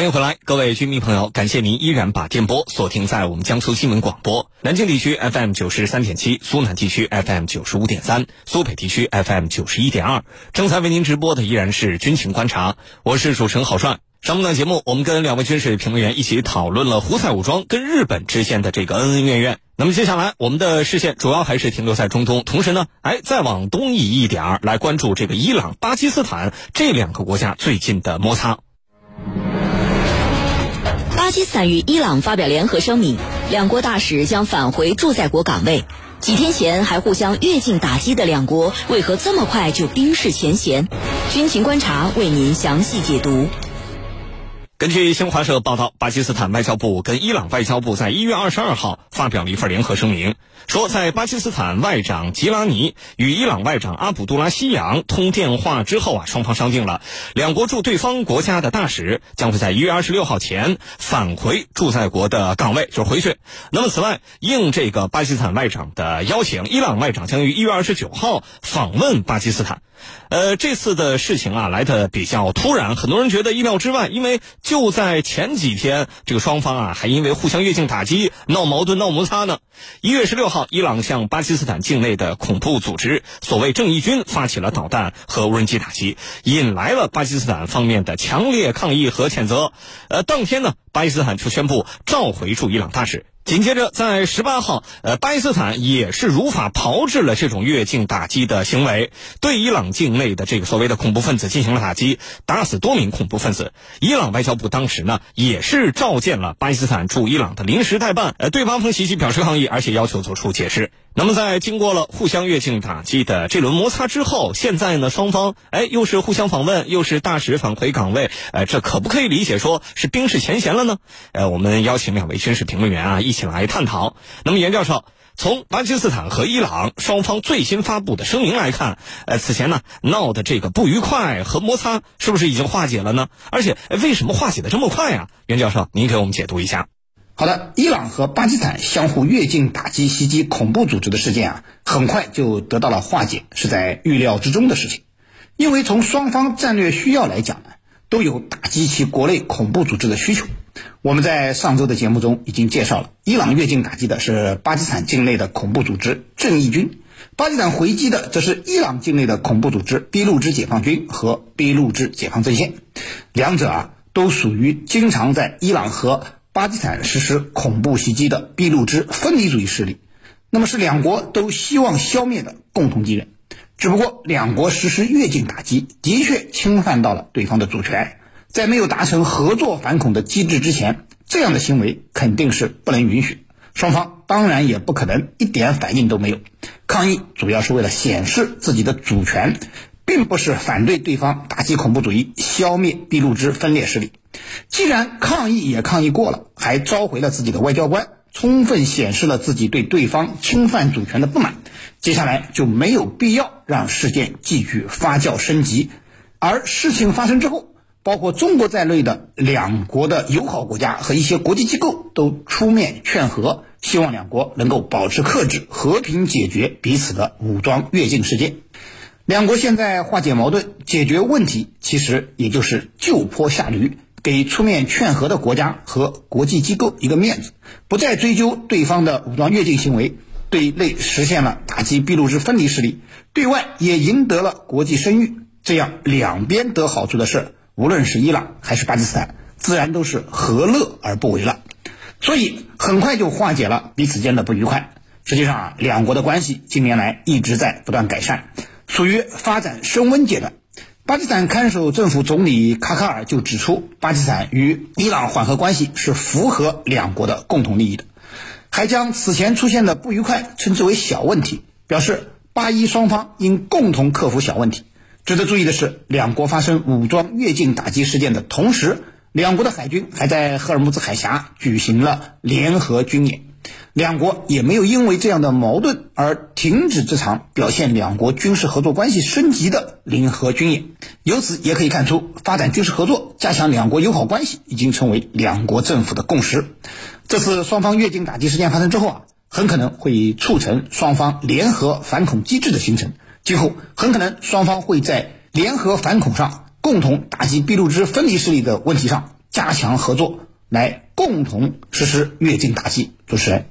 欢迎回来，各位军迷朋友，感谢您依然把电波锁定在我们江苏新闻广播南京地区 FM 九十三点七，苏南地区 FM 九十五点三，苏北地区 FM 九十一点二。正在为您直播的依然是军情观察，我是主持人郝帅。上半段节目，我们跟两位军事评论员一起讨论了胡塞武装跟日本之间的这个恩恩怨怨。那么接下来，我们的视线主要还是停留在中东，同时呢，哎，再往东移一点儿，来关注这个伊朗、巴基斯坦这两个国家最近的摩擦。巴基斯坦与伊朗发表联合声明，两国大使将返回驻在国岗位。几天前还互相越境打击的两国，为何这么快就冰释前嫌？军情观察为您详细解读。根据新华社报道，巴基斯坦外交部跟伊朗外交部在一月二十二号发表了一份联合声明，说在巴基斯坦外长吉拉尼与伊朗外长阿卜杜拉希扬通电话之后啊，双方商定了，两国驻对方国家的大使将会在一月二十六号前返回驻在国的岗位，就是回去。那么，此外，应这个巴基斯坦外长的邀请，伊朗外长将于一月二十九号访问巴基斯坦。呃，这次的事情啊来的比较突然，很多人觉得意料之外，因为就在前几天，这个双方啊还因为互相越境打击闹矛盾、闹摩擦呢。一月十六号，伊朗向巴基斯坦境内的恐怖组织所谓正义军发起了导弹和无人机打击，引来了巴基斯坦方面的强烈抗议和谴责。呃，当天呢，巴基斯坦就宣布召回驻伊朗大使。紧接着，在十八号，呃，巴基斯坦也是如法炮制了这种越境打击的行为，对伊朗境内的这个所谓的恐怖分子进行了打击，打死多名恐怖分子。伊朗外交部当时呢，也是召见了巴基斯坦驻伊朗的临时代办，呃，对八方袭击表示抗议，而且要求做出解释。那么，在经过了互相越境打击的这轮摩擦之后，现在呢，双方哎，又是互相访问，又是大使返回岗位，哎，这可不可以理解说是冰释前嫌了呢？呃，我们邀请两位军事评论员啊，一起来探讨。那么，严教授，从巴基斯坦和伊朗双方最新发布的声明来看，呃，此前呢闹的这个不愉快和摩擦，是不是已经化解了呢？而且，为什么化解的这么快啊？袁教授，您给我们解读一下。好的，伊朗和巴基斯坦相互越境打击袭击恐怖组织的事件啊，很快就得到了化解，是在预料之中的事情。因为从双方战略需要来讲呢，都有打击其国内恐怖组织的需求。我们在上周的节目中已经介绍了，伊朗越境打击的是巴基斯坦境内的恐怖组织正义军，巴基斯坦回击的则是伊朗境内的恐怖组织俾路支解放军和俾路支解放阵线。两者啊，都属于经常在伊朗和巴基斯坦实施恐怖袭击的俾路支分离主义势力，那么是两国都希望消灭的共同敌人。只不过两国实施越境打击，的确侵犯到了对方的主权，在没有达成合作反恐的机制之前，这样的行为肯定是不能允许。双方当然也不可能一点反应都没有。抗议主要是为了显示自己的主权。并不是反对对方打击恐怖主义、消灭俾路支分裂势力。既然抗议也抗议过了，还召回了自己的外交官，充分显示了自己对对方侵犯主权的不满。接下来就没有必要让事件继续发酵升级。而事情发生之后，包括中国在内的两国的友好国家和一些国际机构都出面劝和，希望两国能够保持克制，和平解决彼此的武装越境事件。两国现在化解矛盾、解决问题，其实也就是就坡下驴，给出面劝和的国家和国际机构一个面子，不再追究对方的武装越境行为，对内实现了打击俾路支分离势力，对外也赢得了国际声誉。这样两边得好处的事，无论是伊朗还是巴基斯坦，自然都是何乐而不为了。所以很快就化解了彼此间的不愉快。实际上啊，两国的关系近年来一直在不断改善。属于发展升温阶段。巴基斯坦看守政府总理卡卡尔就指出，巴基斯坦与伊朗缓和关系是符合两国的共同利益的，还将此前出现的不愉快称之为小问题，表示巴伊双方应共同克服小问题。值得注意的是，两国发生武装越境打击事件的同时，两国的海军还在赫尔木兹海峡举行了联合军演。两国也没有因为这样的矛盾而停止这场表现两国军事合作关系升级的联合军演。由此也可以看出，发展军事合作、加强两国友好关系已经成为两国政府的共识。这次双方越境打击事件发生之后啊，很可能会促成双方联合反恐机制的形成。今后很可能双方会在联合反恐上共同打击俾路支分离势力的问题上加强合作，来共同实施越境打击。主持人，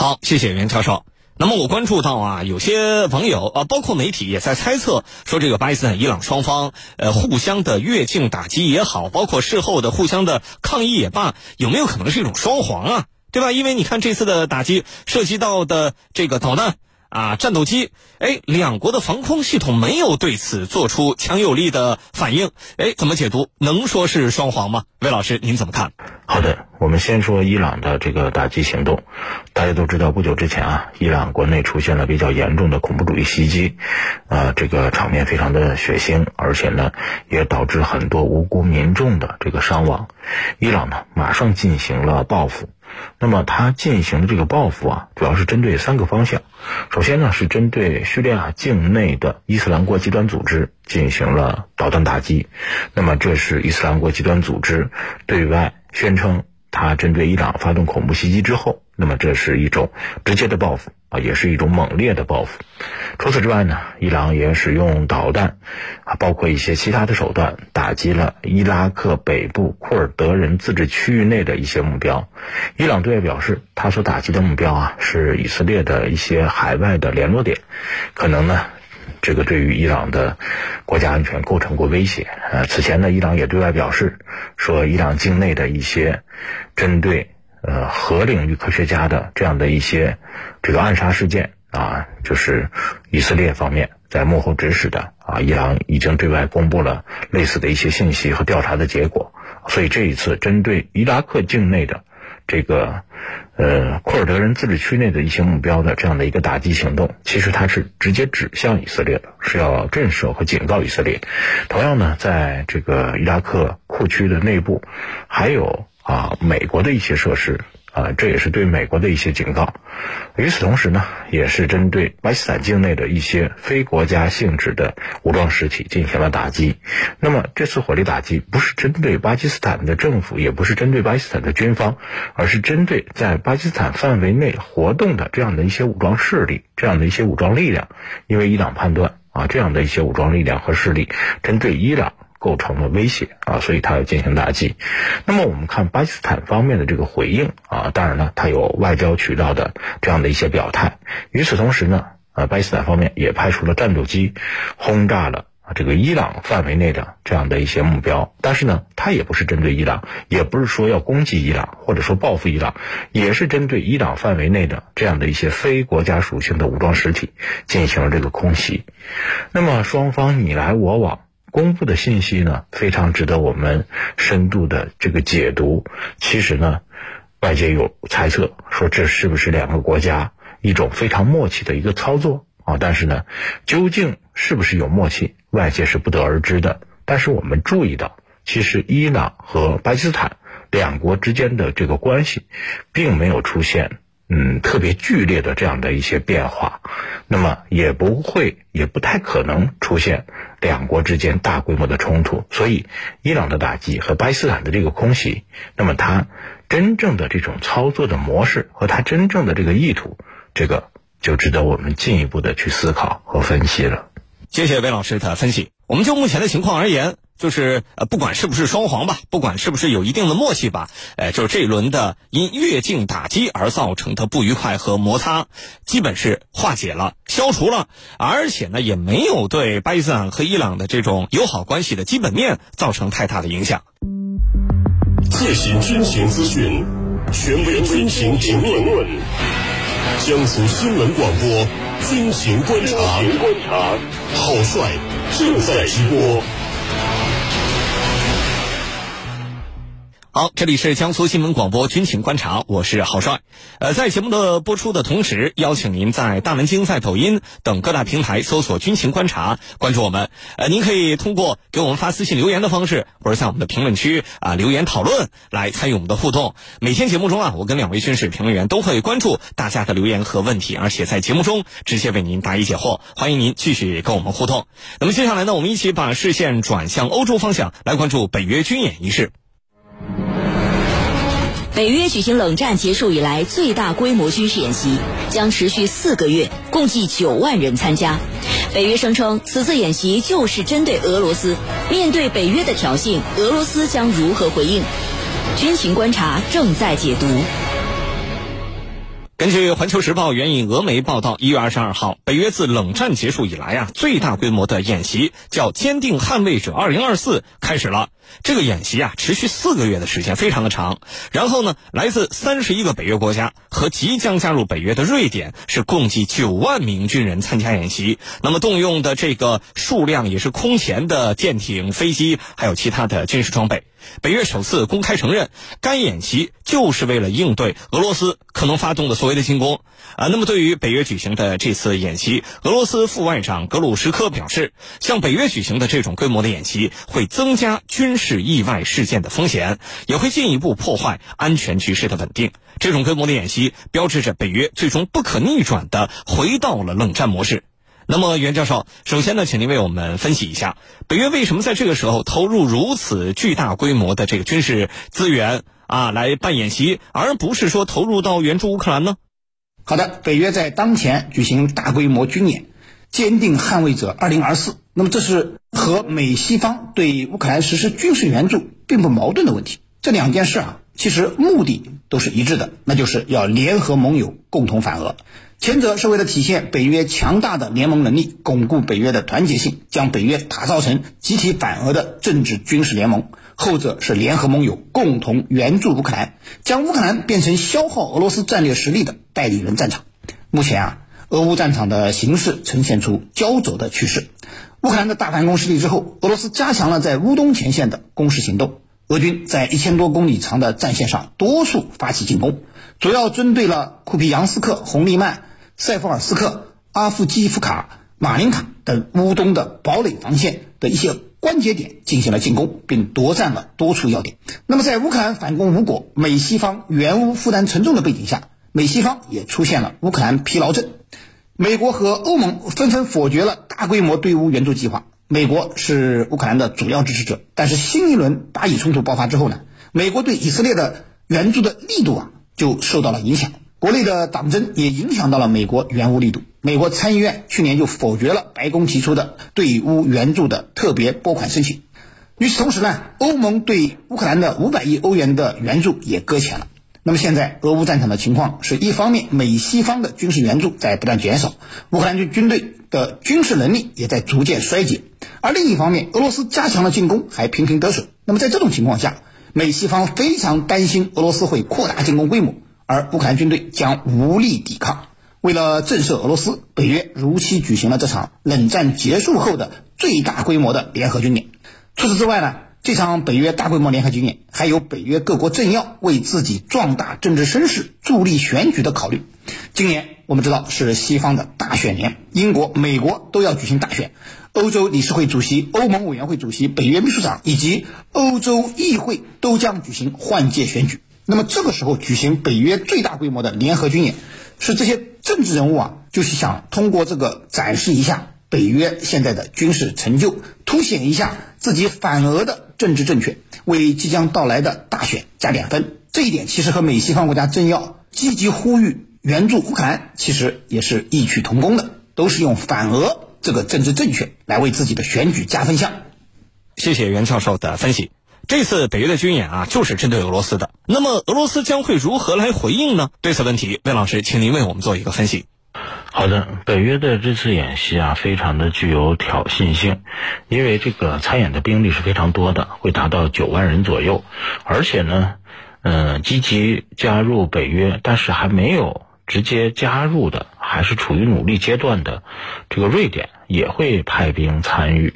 好，谢谢袁教授。那么我关注到啊，有些网友啊，包括媒体也在猜测，说这个巴基斯坦、伊朗双方呃互相的越境打击也好，包括事后的互相的抗议也罢，有没有可能是一种双簧啊？对吧？因为你看这次的打击涉及到的这个导弹。啊，战斗机，哎，两国的防空系统没有对此做出强有力的反应，哎，怎么解读？能说是双簧吗？魏老师，您怎么看？好的，我们先说伊朗的这个打击行动。大家都知道，不久之前啊，伊朗国内出现了比较严重的恐怖主义袭击，啊，这个场面非常的血腥，而且呢，也导致很多无辜民众的这个伤亡。伊朗呢，马上进行了报复。那么，他进行的这个报复啊，主要是针对三个方向。首先呢，是针对叙利亚境内的伊斯兰国极端组织进行了导弹打击。那么，这是伊斯兰国极端组织对外宣称，他针对伊朗发动恐怖袭击之后，那么这是一种直接的报复。啊，也是一种猛烈的报复。除此之外呢，伊朗也使用导弹，啊，包括一些其他的手段，打击了伊拉克北部库尔德人自治区域内的一些目标。伊朗对外表示，他所打击的目标啊，是以色列的一些海外的联络点，可能呢，这个对于伊朗的国家安全构成过威胁。呃，此前呢，伊朗也对外表示，说伊朗境内的一些针对。呃，核领域科学家的这样的一些这个暗杀事件啊，就是以色列方面在幕后指使的啊。伊朗已经对外公布了类似的一些信息和调查的结果，所以这一次针对伊拉克境内的这个呃库尔德人自治区内的一些目标的这样的一个打击行动，其实它是直接指向以色列的，是要震慑和警告以色列。同样呢，在这个伊拉克库区的内部，还有。啊，美国的一些设施啊，这也是对美国的一些警告。与此同时呢，也是针对巴基斯坦境内的一些非国家性质的武装实体进行了打击。那么这次火力打击不是针对巴基斯坦的政府，也不是针对巴基斯坦的军方，而是针对在巴基斯坦范围内活动的这样的一些武装势力、这样的一些武装力量。因为伊朗判断啊，这样的一些武装力量和势力针对伊朗。构成了威胁啊，所以他要进行打击。那么我们看巴基斯坦方面的这个回应啊，当然了，他有外交渠道的这样的一些表态。与此同时呢，呃，巴基斯坦方面也派出了战斗机轰炸了啊这个伊朗范围内的这样的一些目标。但是呢，它也不是针对伊朗，也不是说要攻击伊朗或者说报复伊朗，也是针对伊朗范围内的这样的一些非国家属性的武装实体进行了这个空袭。那么双方你来我往。公布的信息呢，非常值得我们深度的这个解读。其实呢，外界有猜测说这是不是两个国家一种非常默契的一个操作啊？但是呢，究竟是不是有默契，外界是不得而知的。但是我们注意到，其实伊朗和巴基斯坦两国之间的这个关系，并没有出现。嗯，特别剧烈的这样的一些变化，那么也不会，也不太可能出现两国之间大规模的冲突。所以，伊朗的打击和巴基斯坦的这个空袭，那么它真正的这种操作的模式和它真正的这个意图，这个就值得我们进一步的去思考和分析了。谢谢魏老师的分析。我们就目前的情况而言。就是呃，不管是不是双簧吧，不管是不是有一定的默契吧，呃，就是这一轮的因越境打击而造成的不愉快和摩擦，基本是化解了、消除了，而且呢，也没有对巴基斯坦和伊朗的这种友好关系的基本面造成太大的影响。最新军情资讯，权威军情评论，江苏新闻广播军情观察，好帅正在直播。Bye. 好，这里是江苏新闻广播军情观察，我是郝帅。呃，在节目的播出的同时，邀请您在大南京、在抖音等各大平台搜索“军情观察”，关注我们。呃，您可以通过给我们发私信留言的方式，或者在我们的评论区啊留言讨论，来参与我们的互动。每天节目中啊，我跟两位军事评论员都会关注大家的留言和问题，而且在节目中直接为您答疑解惑。欢迎您继续跟我们互动。那么接下来呢，我们一起把视线转向欧洲方向，来关注北约军演仪式。北约举行冷战结束以来最大规模军事演习，将持续四个月，共计九万人参加。北约声称，此次演习就是针对俄罗斯。面对北约的挑衅，俄罗斯将如何回应？军情观察正在解读。根据《环球时报》援引俄媒报道，一月二十二号，北约自冷战结束以来啊，最大规模的演习叫“坚定捍卫者二零二四”开始了。这个演习啊，持续四个月的时间，非常的长。然后呢，来自三十一个北约国家和即将加入北约的瑞典，是共计九万名军人参加演习。那么动用的这个数量也是空前的舰艇、飞机，还有其他的军事装备。北约首次公开承认，该演习就是为了应对俄罗斯可能发动的所谓的进攻啊。那么，对于北约举行的这次演习，俄罗斯副外长格鲁什科表示，向北约举行的这种规模的演习会增加军事意外事件的风险，也会进一步破坏安全局势的稳定。这种规模的演习标志着北约最终不可逆转的回到了冷战模式。那么，袁教授，首先呢，请您为我们分析一下，北约为什么在这个时候投入如此巨大规模的这个军事资源啊，来办演习，而不是说投入到援助乌克兰呢？好的，北约在当前举行大规模军演，坚定捍卫者二零二四，那么这是和美西方对乌克兰实施军事援助并不矛盾的问题。这两件事啊，其实目的都是一致的，那就是要联合盟友共同反俄。前者是为了体现北约强大的联盟能力，巩固北约的团结性，将北约打造成集体反俄的政治军事联盟；后者是联合盟友共同援助乌克兰，将乌克兰变成消耗俄罗斯战略实力的代理人战场。目前啊，俄乌战场的形势呈现出焦灼的趋势。乌克兰的大反攻失利之后，俄罗斯加强了在乌东前线的攻势行动，俄军在一千多公里长的战线上多数发起进攻，主要针对了库皮扬斯克、红利曼。塞夫尔斯克、阿夫基夫卡、马林卡等乌东的堡垒防线的一些关节点进行了进攻，并夺占了多处要点。那么，在乌克兰反攻无果、美西方援乌负担沉重的背景下，美西方也出现了乌克兰疲劳症。美国和欧盟纷纷否决了大规模对乌援助计划。美国是乌克兰的主要支持者，但是新一轮巴以冲突爆发之后呢，美国对以色列的援助的力度啊就受到了影响。国内的党争也影响到了美国援乌力度。美国参议院去年就否决了白宫提出的对乌援助的特别拨款申请。与此同时呢，欧盟对乌克兰的五百亿欧元的援助也搁浅了。那么现在俄乌战场的情况是一方面，美西方的军事援助在不断减少，乌克兰军军队的军事能力也在逐渐衰竭；而另一方面，俄罗斯加强了进攻，还频频得手。那么在这种情况下，美西方非常担心俄罗斯会扩大进攻规模。而乌克兰军队将无力抵抗。为了震慑俄罗斯，北约如期举行了这场冷战结束后的最大规模的联合军演。除此之外呢，这场北约大规模联合军演还有北约各国政要为自己壮大政治声势、助力选举的考虑。今年我们知道是西方的大选年，英国、美国都要举行大选，欧洲理事会主席、欧盟委员会主席、北约秘书长以及欧洲议会都将举行换届选举。那么这个时候举行北约最大规模的联合军演，是这些政治人物啊，就是想通过这个展示一下北约现在的军事成就，凸显一下自己反俄的政治正确，为即将到来的大选加点分。这一点其实和美西方国家政要积极呼吁援助乌克兰，其实也是异曲同工的，都是用反俄这个政治正确来为自己的选举加分项。谢谢袁教授的分析。这次北约的军演啊，就是针对俄罗斯的。那么俄罗斯将会如何来回应呢？对此问题，魏老师，请您为我们做一个分析。好的，北约的这次演习啊，非常的具有挑衅性，因为这个参演的兵力是非常多的，会达到九万人左右，而且呢，嗯，积极加入北约，但是还没有直接加入的。还是处于努力阶段的，这个瑞典也会派兵参与，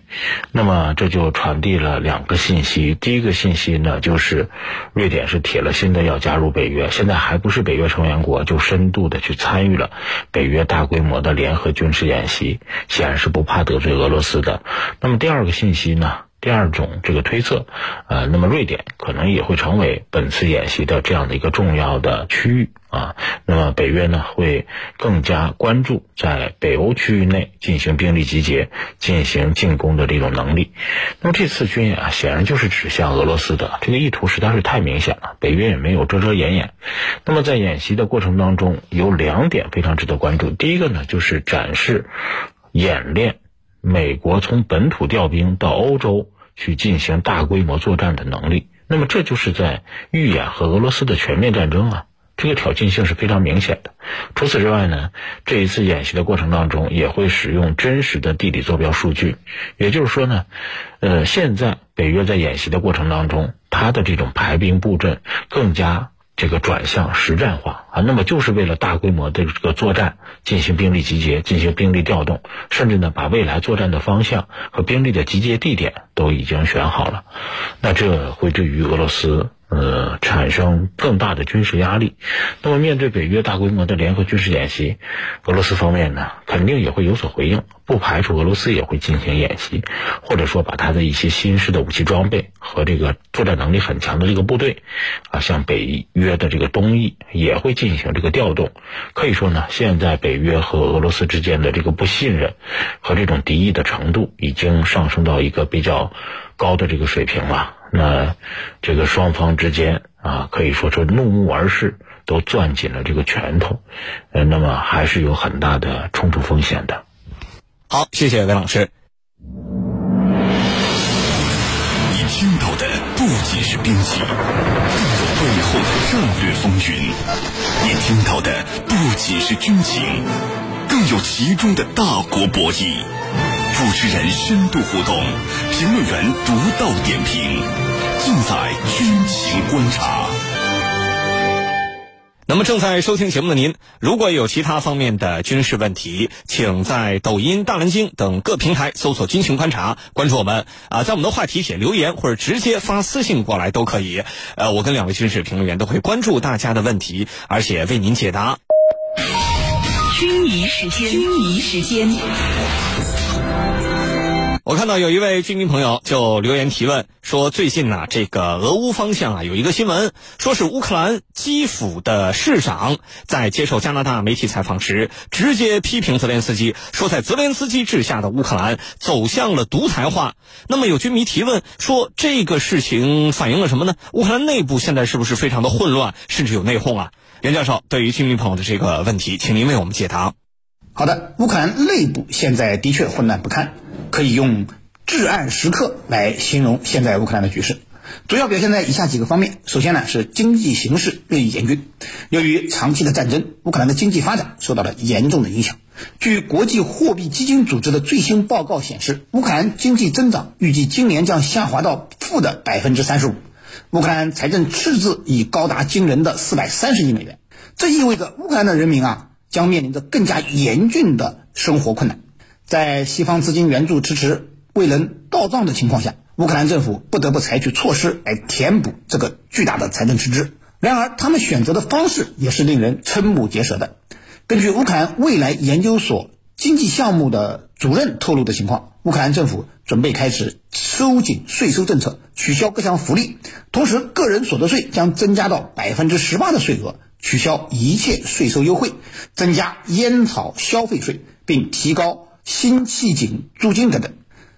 那么这就传递了两个信息。第一个信息呢，就是瑞典是铁了心的要加入北约，现在还不是北约成员国，就深度的去参与了北约大规模的联合军事演习，显然是不怕得罪俄罗斯的。那么第二个信息呢？第二种这个推测，呃，那么瑞典可能也会成为本次演习的这样的一个重要的区域。啊，那么北约呢会更加关注在北欧区域内进行兵力集结、进行进攻的这种能力。那么这次军演啊，显然就是指向俄罗斯的，这个意图实在是太明显了。北约也没有遮遮掩掩。那么在演习的过程当中，有两点非常值得关注。第一个呢，就是展示演练美国从本土调兵到欧洲去进行大规模作战的能力。那么这就是在预演和俄罗斯的全面战争啊。这个挑衅性是非常明显的。除此之外呢，这一次演习的过程当中，也会使用真实的地理坐标数据。也就是说呢，呃，现在北约在演习的过程当中，它的这种排兵布阵更加这个转向实战化啊。那么就是为了大规模的这个作战进行兵力集结、进行兵力调动，甚至呢把未来作战的方向和兵力的集结地点都已经选好了。那这会对于俄罗斯。呃，产生更大的军事压力。那么，面对北约大规模的联合军事演习，俄罗斯方面呢，肯定也会有所回应。不排除俄罗斯也会进行演习，或者说把他的一些新式的武器装备和这个作战能力很强的这个部队，啊，向北约的这个东翼也会进行这个调动。可以说呢，现在北约和俄罗斯之间的这个不信任和这种敌意的程度，已经上升到一个比较高的这个水平了。那这个双方之间啊，可以说是怒目而视，都攥紧了这个拳头，呃，那么还是有很大的冲突风险的。好，谢谢魏老师。你听到的不仅是兵器，更有背后的战略风云；你听到的不仅是军情，更有其中的大国博弈。主持人深度互动，评论员独到点评，尽在军情观察。那么正在收听节目的您，如果有其他方面的军事问题，请在抖音、大蓝鲸等各平台搜索“军情观察”，关注我们啊，在我们的话题帖留言或者直接发私信过来都可以。呃，我跟两位军事评论员都会关注大家的问题，而且为您解答。军迷时间，军迷时间。我看到有一位居民朋友就留言提问说，最近呢，这个俄乌方向啊有一个新闻，说是乌克兰基辅的市长在接受加拿大媒体采访时，直接批评泽连斯基，说在泽连斯基治下的乌克兰走向了独裁化。那么有居民提问说，这个事情反映了什么呢？乌克兰内部现在是不是非常的混乱，甚至有内讧啊？袁教授对于居民朋友的这个问题，请您为我们解答。好的，乌克兰内部现在的确混乱不堪。可以用至暗时刻来形容现在乌克兰的局势，主要表现在以下几个方面。首先呢，是经济形势日益严峻。由于长期的战争，乌克兰的经济发展受到了严重的影响。据国际货币基金组织的最新报告显示，乌克兰经济增长预计今年将下滑到负的百分之三十五。乌克兰财政赤字已高达惊人的四百三十亿美元，这意味着乌克兰的人民啊将面临着更加严峻的生活困难。在西方资金援助迟迟未能到账的情况下，乌克兰政府不得不采取措施来填补这个巨大的财政赤字。然而，他们选择的方式也是令人瞠目结舌的。根据乌克兰未来研究所经济项目的主任透露的情况，乌克兰政府准备开始收紧税收政策，取消各项福利，同时个人所得税将增加到百分之十八的税额，取消一切税收优惠，增加烟草消费税，并提高。新气井租金等等，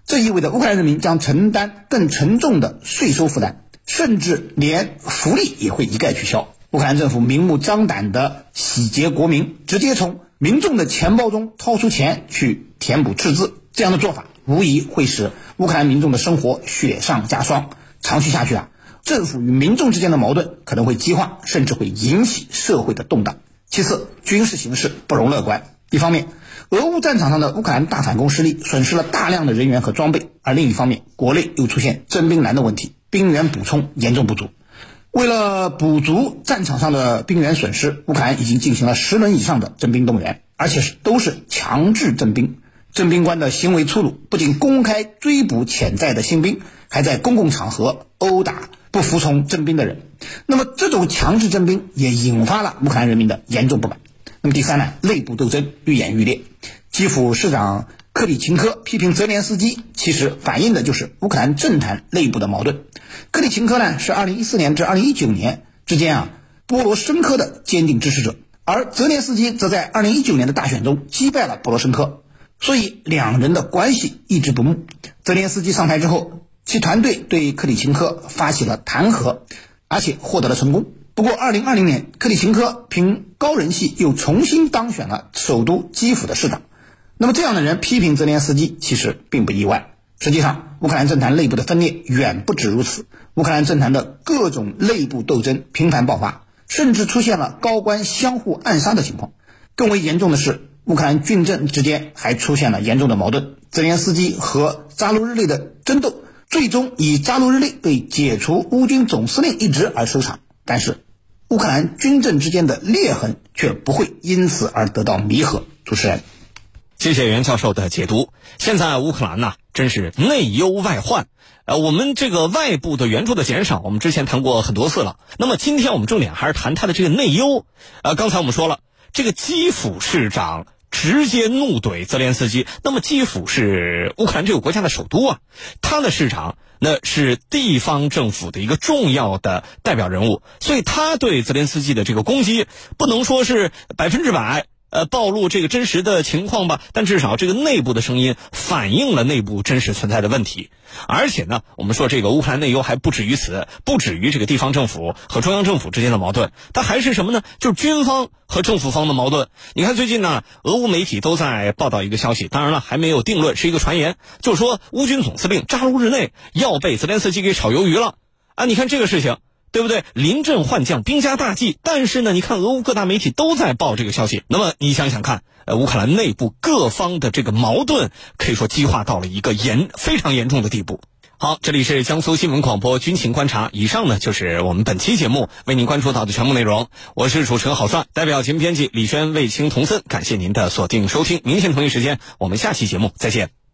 这意味着乌克兰人民将承担更沉重的税收负担，甚至连福利也会一概取消。乌克兰政府明目张胆地洗劫国民，直接从民众的钱包中掏出钱去填补赤字，这样的做法无疑会使乌克兰民众的生活雪上加霜。长期下去啊，政府与民众之间的矛盾可能会激化，甚至会引起社会的动荡。其次，军事形势不容乐观。一方面，俄乌战场上的乌克兰大反攻失利，损失了大量的人员和装备；而另一方面，国内又出现征兵难的问题，兵员补充严重不足。为了补足战场上的兵员损失，乌克兰已经进行了十轮以上的征兵动员，而且是都是强制征兵。征兵官的行为粗鲁，不仅公开追捕潜在的新兵，还在公共场合殴打不服从征兵的人。那么，这种强制征兵也引发了乌克兰人民的严重不满。那么第三呢，内部斗争愈演愈烈。基辅市长克里琴科批评泽连斯基，其实反映的就是乌克兰政坛内部的矛盾。克里琴科呢，是2014年至2019年之间啊，波罗申科的坚定支持者，而泽连斯基则在2019年的大选中击败了波罗申科，所以两人的关系一直不睦。泽连斯基上台之后，其团队对克里琴科发起了弹劾，而且获得了成功。不过，2020年克里琴科凭高人气又重新当选了首都基辅的市长。那么，这样的人批评泽连斯基其实并不意外。实际上，乌克兰政坛内部的分裂远不止如此，乌克兰政坛的各种内部斗争频繁爆发。甚至出现了高官相互暗杀的情况。更为严重的是，乌克兰军政之间还出现了严重的矛盾。泽连斯基和扎卢日内的争斗，最终以扎卢日内被解除乌军总司令一职而收场。但是，乌克兰军政之间的裂痕却不会因此而得到弥合。主持人，谢谢袁教授的解读。现在乌克兰呐，真是内忧外患。呃，我们这个外部的援助的减少，我们之前谈过很多次了。那么今天我们重点还是谈他的这个内忧。呃，刚才我们说了，这个基辅市长直接怒怼泽连斯基。那么基辅是乌克兰这个国家的首都啊，它的市长那是地方政府的一个重要的代表人物，所以他对泽连斯基的这个攻击，不能说是百分之百。呃，暴露这个真实的情况吧，但至少这个内部的声音反映了内部真实存在的问题。而且呢，我们说这个乌克兰内忧还不止于此，不止于这个地方政府和中央政府之间的矛盾，它还是什么呢？就是军方和政府方的矛盾。你看最近呢，俄乌媒体都在报道一个消息，当然了，还没有定论，是一个传言，就是说乌军总司令扎卢日内要被泽连斯基给炒鱿鱼了啊！你看这个事情。对不对？临阵换将，兵家大忌。但是呢，你看俄乌各大媒体都在报这个消息。那么你想想看，呃，乌克兰内部各方的这个矛盾，可以说激化到了一个严非常严重的地步。好，这里是江苏新闻广播军情观察。以上呢就是我们本期节目为您关注到的全部内容。我是主持人郝帅，代表节目编辑李轩、魏青、童森，感谢您的锁定收听。明天同一时间，我们下期节目再见。